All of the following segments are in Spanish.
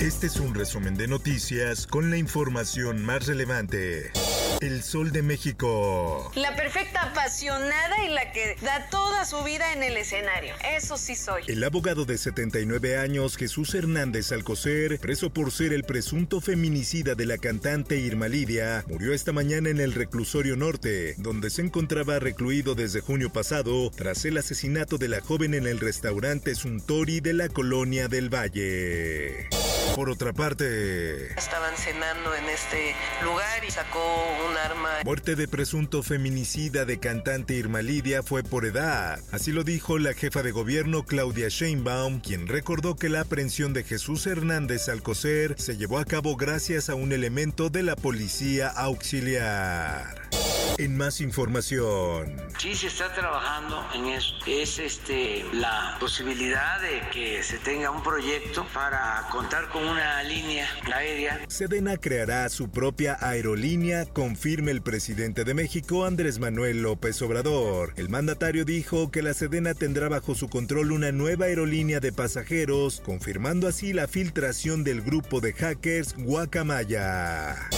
Este es un resumen de noticias con la información más relevante. El Sol de México. La perfecta apasionada y la que da toda su vida en el escenario. Eso sí soy. El abogado de 79 años, Jesús Hernández Alcocer, preso por ser el presunto feminicida de la cantante Irma Lidia, murió esta mañana en el reclusorio norte, donde se encontraba recluido desde junio pasado tras el asesinato de la joven en el restaurante Suntory de la colonia del Valle. Por otra parte, Estaban cenando en este lugar y sacó un arma. muerte de presunto feminicida de cantante Irma Lidia fue por edad. Así lo dijo la jefa de gobierno Claudia Sheinbaum, quien recordó que la aprehensión de Jesús Hernández Alcocer se llevó a cabo gracias a un elemento de la policía auxiliar. En más información, Sí se está trabajando en eso. Es este la posibilidad de que se tenga un proyecto para contar con una línea aérea Sedena creará su propia aerolínea, confirma el presidente de México, Andrés Manuel López Obrador. El mandatario dijo que la Sedena tendrá bajo su control una nueva aerolínea de pasajeros, confirmando así la filtración del grupo de hackers Guacamaya.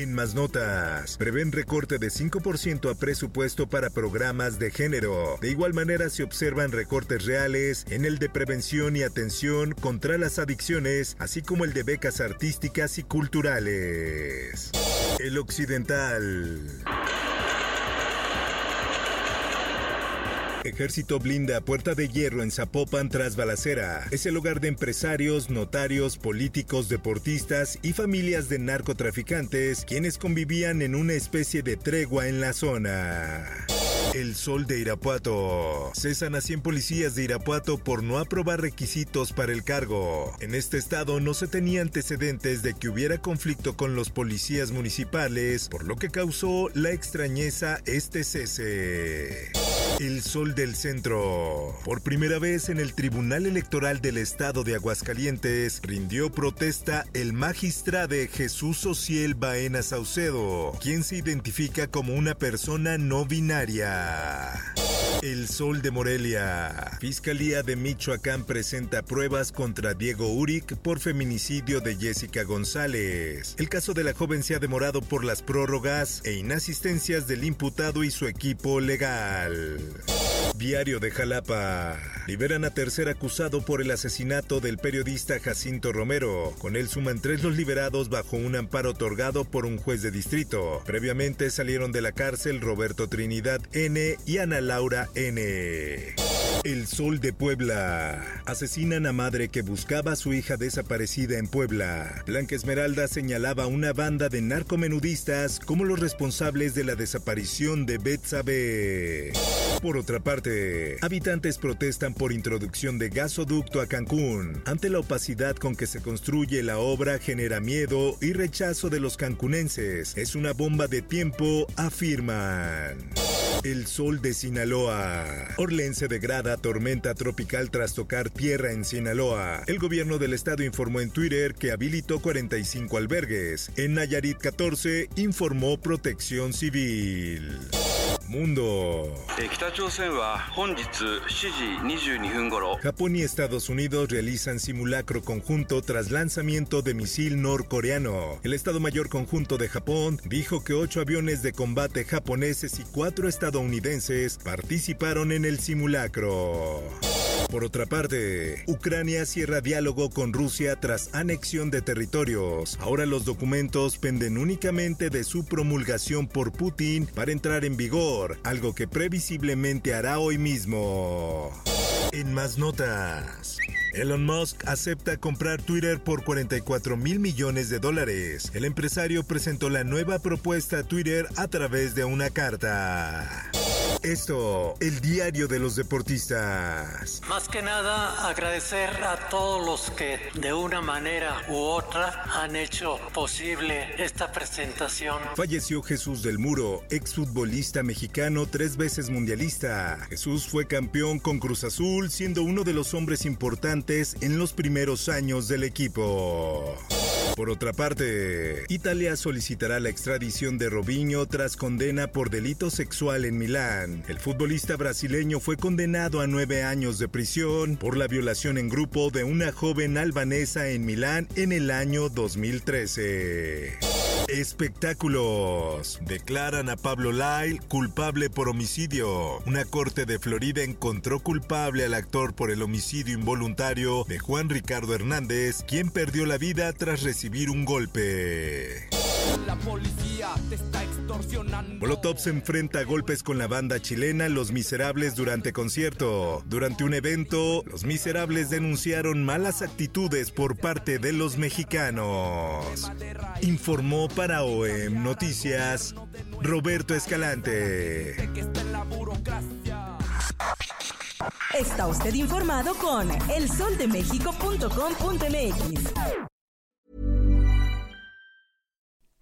En más notas, prevén recorte de 5% a presupuesto para programas de género. De igual manera se observan recortes reales en el de prevención y atención contra las adicciones, así como el de becas artísticas y culturales. El Occidental. Ejército blinda Puerta de Hierro en Zapopan tras balacera. Es el hogar de empresarios, notarios, políticos, deportistas y familias de narcotraficantes quienes convivían en una especie de tregua en la zona. El Sol de Irapuato. Cesan a 100 policías de Irapuato por no aprobar requisitos para el cargo. En este estado no se tenía antecedentes de que hubiera conflicto con los policías municipales, por lo que causó la extrañeza este cese. El Sol del Centro. Por primera vez en el Tribunal Electoral del Estado de Aguascalientes rindió protesta el magistrado Jesús Ociel Baena Saucedo, quien se identifica como una persona no binaria. El Sol de Morelia. Fiscalía de Michoacán presenta pruebas contra Diego Uric por feminicidio de Jessica González. El caso de la joven se ha demorado por las prórrogas e inasistencias del imputado y su equipo legal. Diario de Jalapa. Liberan a tercer acusado por el asesinato del periodista Jacinto Romero. Con él suman tres los liberados bajo un amparo otorgado por un juez de distrito. Previamente salieron de la cárcel Roberto Trinidad N y Ana Laura N. El Sol de Puebla. Asesinan a madre que buscaba a su hija desaparecida en Puebla. Blanca Esmeralda señalaba a una banda de narcomenudistas como los responsables de la desaparición de Betsabe. Por otra parte, habitantes protestan por introducción de gasoducto a Cancún. Ante la opacidad con que se construye la obra genera miedo y rechazo de los cancunenses. Es una bomba de tiempo, afirman. El sol de Sinaloa. Orlen se degrada tormenta tropical tras tocar tierra en Sinaloa. El gobierno del estado informó en Twitter que habilitó 45 albergues. En Nayarit 14 informó Protección Civil mundo. Japón y Estados Unidos realizan simulacro conjunto tras lanzamiento de misil norcoreano. El Estado Mayor Conjunto de Japón dijo que ocho aviones de combate japoneses y cuatro estadounidenses participaron en el simulacro. Por otra parte, Ucrania cierra diálogo con Rusia tras anexión de territorios. Ahora los documentos penden únicamente de su promulgación por Putin para entrar en vigor, algo que previsiblemente hará hoy mismo. En más notas. Elon Musk acepta comprar Twitter por 44 mil millones de dólares. El empresario presentó la nueva propuesta a Twitter a través de una carta. Esto, el diario de los deportistas. Más que nada, agradecer a todos los que de una manera u otra han hecho posible esta presentación. Falleció Jesús del Muro, exfutbolista mexicano, tres veces mundialista. Jesús fue campeón con Cruz Azul, siendo uno de los hombres importantes en los primeros años del equipo. Por otra parte, Italia solicitará la extradición de Robinho tras condena por delito sexual en Milán. El futbolista brasileño fue condenado a nueve años de prisión por la violación en grupo de una joven albanesa en Milán en el año 2013. Espectáculos. Declaran a Pablo Lyle culpable por homicidio. Una corte de Florida encontró culpable al actor por el homicidio involuntario de Juan Ricardo Hernández, quien perdió la vida tras recibir un golpe. La policía te está extorsionando. Molotov se enfrenta a golpes con la banda chilena Los Miserables durante concierto. Durante un evento, Los Miserables denunciaron malas actitudes por parte de los mexicanos. Informó para OEM Noticias Roberto Escalante. Está usted informado con elsoldemexico.com.mx.